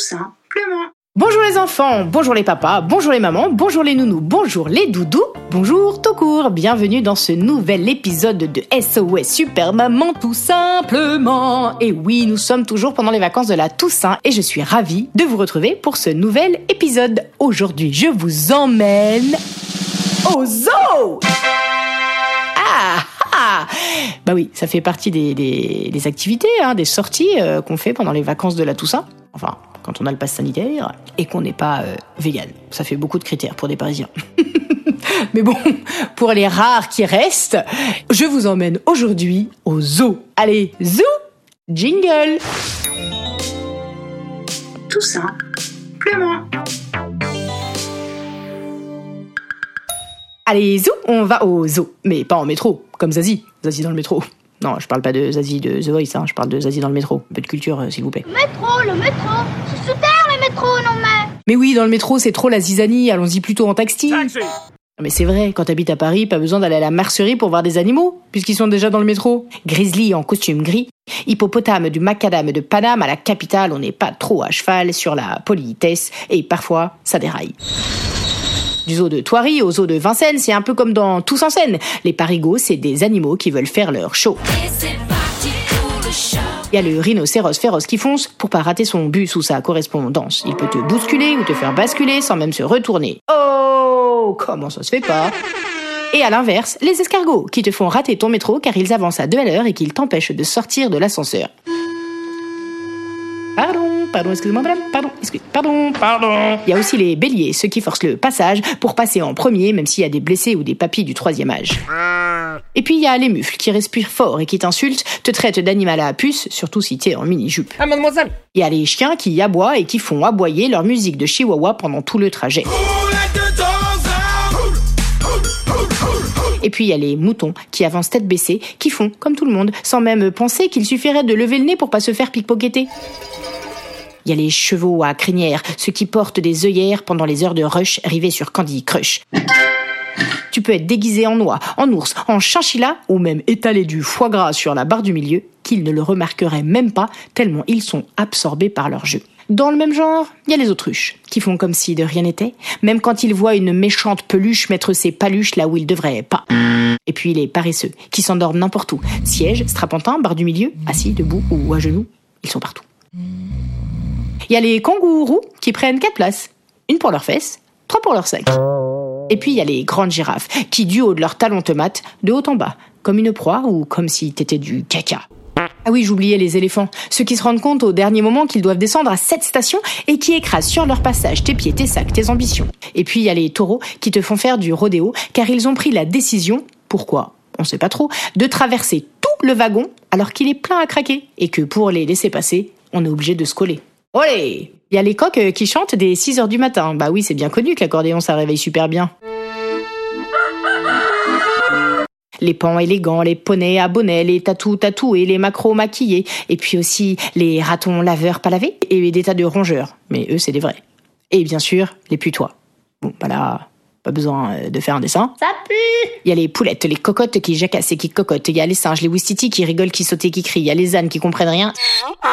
Simplement. Bonjour les enfants, bonjour les papas, bonjour les mamans, bonjour les nounous, bonjour les doudous, bonjour tout court, bienvenue dans ce nouvel épisode de SOS Super Maman tout simplement. Et oui, nous sommes toujours pendant les vacances de la Toussaint et je suis ravie de vous retrouver pour ce nouvel épisode. Aujourd'hui, je vous emmène au zoo ah, ah Bah oui, ça fait partie des, activités, hein, des sorties euh, qu'on fait pendant les vacances de la Toussaint. Enfin, quand on a le pass sanitaire et qu'on n'est pas euh, vegan. Ça fait beaucoup de critères pour des Parisiens. Mais bon, pour les rares qui restent, je vous emmène aujourd'hui au zoo. Allez, zoo Jingle Tout simplement. Allez, zoo, on va au zoo. Mais pas en métro, comme Zazie. Zazie dans le métro. Non, je parle pas de Zazie de The Voice, hein, je parle de Zazie dans le métro. Un peu de culture, euh, s'il vous plaît. métro, le métro. C'est super le métro, non mais. Mais oui, dans le métro, c'est trop la zizanie, allons-y plutôt en taxi. Non, Mais c'est vrai, quand t'habites à Paris, pas besoin d'aller à la mercerie pour voir des animaux, puisqu'ils sont déjà dans le métro. Grizzly en costume gris, hippopotame du macadam de Paname à la capitale, on n'est pas trop à cheval sur la politesse, et parfois, ça déraille. Du zoo de Thoiry au zoo de Vincennes, c'est un peu comme dans Tous en scène. Les parigots, c'est des animaux qui veulent faire leur show. Il y a le rhinocéros féroce qui fonce pour pas rater son bus ou sa correspondance. Il peut te bousculer ou te faire basculer sans même se retourner. Oh, comment ça se fait pas? Et à l'inverse, les escargots qui te font rater ton métro car ils avancent à deux à l'heure et qu'ils t'empêchent de sortir de l'ascenseur. Pardon, excusez-moi madame, pardon, excusez, pardon, pardon. Il y a aussi les béliers, ceux qui forcent le passage pour passer en premier même s'il y a des blessés ou des papis du troisième âge. Et puis il y a les mufles qui respirent fort et qui t'insultent, te traitent d'animal à puce, surtout si t'es en mini-jupe. Ah, mademoiselle! Il y a les chiens qui aboient et qui font aboyer leur musique de chihuahua pendant tout le trajet. Et puis il y a les moutons qui avancent tête baissée, qui font comme tout le monde, sans même penser qu'il suffirait de lever le nez pour pas se faire pickpocketer. Il y a les chevaux à crinière, ceux qui portent des œillères pendant les heures de rush rivées sur Candy Crush. Tu peux être déguisé en oie, en ours, en chinchilla ou même étaler du foie gras sur la barre du milieu, qu'ils ne le remarqueraient même pas tellement ils sont absorbés par leur jeu. Dans le même genre, il y a les autruches, qui font comme si de rien n'était, même quand ils voient une méchante peluche mettre ses paluches là où ils devraient pas. Et puis les paresseux, qui s'endorment n'importe où. Siège, strapontin, barre du milieu, assis, debout ou à genoux, ils sont partout. Il y a les kangourous qui prennent quatre places. Une pour leurs fesses, trois pour leur sac. Et puis il y a les grandes girafes qui, du haut de leurs talons te matent, de haut en bas, comme une proie ou comme si t'étais du caca. Ah oui, j'oubliais les éléphants, ceux qui se rendent compte au dernier moment qu'ils doivent descendre à cette station et qui écrasent sur leur passage tes pieds, tes sacs, tes ambitions. Et puis il y a les taureaux qui te font faire du rodéo car ils ont pris la décision, pourquoi On sait pas trop, de traverser tout le wagon alors qu'il est plein à craquer et que pour les laisser passer, on est obligé de se coller. Olé Il y a les coqs euh, qui chantent dès 6 heures du matin. Bah oui, c'est bien connu que l'accordéon ça réveille super bien. Les pans élégants, les poneys à bonnet, les tatous tatoués, les macros maquillés, et puis aussi les ratons laveurs pas lavés, et des tas de rongeurs. Mais eux, c'est des vrais. Et bien sûr, les putois. Bon, bah pas besoin euh, de faire un dessin. Ça pue. Il y a les poulettes, les cocottes qui jacassent et qui cocotent. Il y a les singes, les ouistiti qui rigolent, qui sautent et qui crient. Il y a les ânes qui comprennent rien.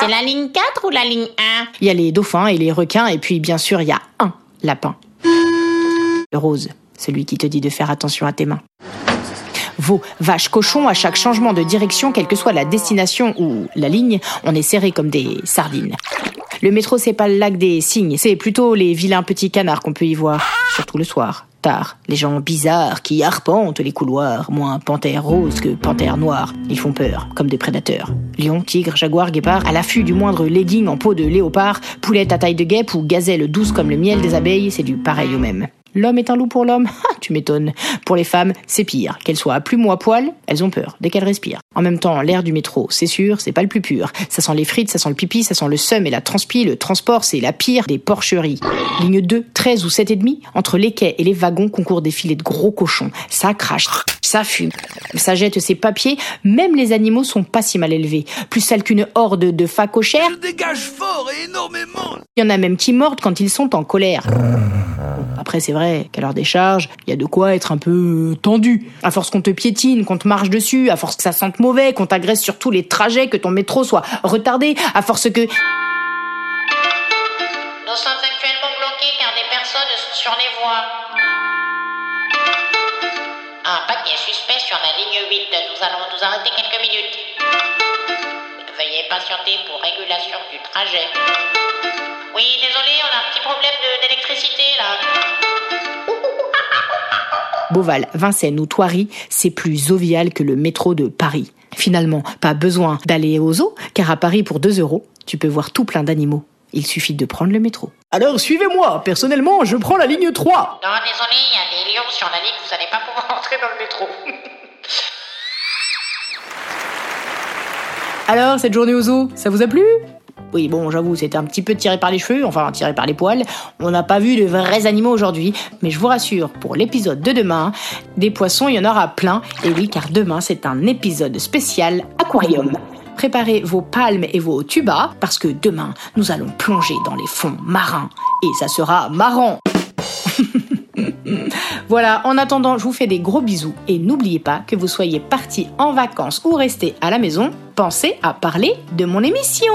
C'est la ligne 4 ou la ligne 1 Il y a les dauphins et les requins. Et puis, bien sûr, il y a un lapin. Le rose, celui qui te dit de faire attention à tes mains. Veau, vache, cochon, à chaque changement de direction, quelle que soit la destination ou la ligne, on est serré comme des sardines. Le métro, c'est pas le lac des cygnes, c'est plutôt les vilains petits canards qu'on peut y voir, surtout le soir, retard. Les gens bizarres qui arpentent les couloirs, moins panthère rose que panthère noire. Ils font peur, comme des prédateurs. Lion, tigre, jaguar, guépard, à l'affût du moindre legging en peau de léopard, poulette à taille de guêpe ou gazelle douce comme le miel des abeilles, c'est du pareil au même. L'homme est un loup pour l'homme Ah, tu m'étonnes. Pour les femmes, c'est pire. Qu'elles soient à plume ou à poil, elles ont peur dès qu'elles respirent. En même temps, l'air du métro, c'est sûr, c'est pas le plus pur. Ça sent les frites, ça sent le pipi, ça sent le seum et la transpi. Le transport, c'est la pire des porcheries. Ligne 2, 13 ou 7 et demi, entre les quais et les wagons concourent des filets de gros cochons. Ça crache, ça fume, ça jette ses papiers. Même les animaux sont pas si mal élevés. Plus sales qu'une horde de facochères. dégage fort et énormément. Il y en a même qui mordent quand ils sont en colère. Après, c'est vrai qu'à leur décharge, il y a de quoi être un peu tendu. À force qu'on te piétine, qu'on te marche dessus, à force que ça sente mauvais, qu'on t'agresse sur tous les trajets, que ton métro soit retardé, à force que... Nous sommes actuellement bloqués car des personnes sont sur les voies. Un paquet suspect sur la ligne 8. Nous allons nous arrêter quelques minutes. Veuillez patienter pour régulation du trajet. D'électricité là. Beauval, Vincennes ou Thoiry, c'est plus jovial que le métro de Paris. Finalement, pas besoin d'aller au zoo, car à Paris, pour 2 euros, tu peux voir tout plein d'animaux. Il suffit de prendre le métro. Alors suivez-moi, personnellement, je prends la ligne 3. Non, désolé, il y a des lions sur la ligne, vous allez pas pouvoir entrer dans le métro. Alors, cette journée au zoo, ça vous a plu? Oui, bon, j'avoue, c'était un petit peu tiré par les cheveux, enfin tiré par les poils. On n'a pas vu de vrais animaux aujourd'hui, mais je vous rassure, pour l'épisode de demain, des poissons, il y en aura plein. Et oui, car demain, c'est un épisode spécial aquarium. Préparez vos palmes et vos tubas, parce que demain, nous allons plonger dans les fonds marins. Et ça sera marrant Voilà, en attendant, je vous fais des gros bisous et n'oubliez pas que vous soyez partis en vacances ou restés à la maison, pensez à parler de mon émission.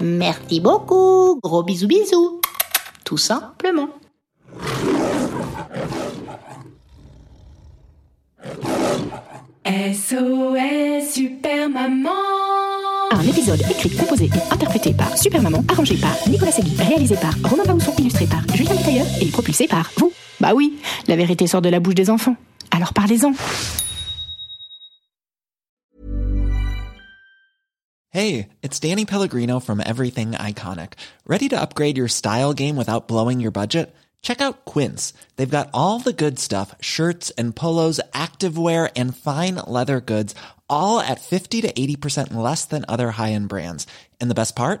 Merci beaucoup, gros bisous bisous. Tout simplement. SOS Super Maman Un épisode écrit, composé et interprété par Super Maman, arrangé par Nicolas Segui, réalisé par Romain Bausson, illustré par Julien Tailleur et propulsé par vous. Bah oui, la vérité sort de la bouche des enfants. Alors parlez-en. Hey, it's Danny Pellegrino from Everything Iconic. Ready to upgrade your style game without blowing your budget? Check out Quince. They've got all the good stuff shirts and polos, activewear, and fine leather goods, all at 50 to 80% less than other high end brands. And the best part?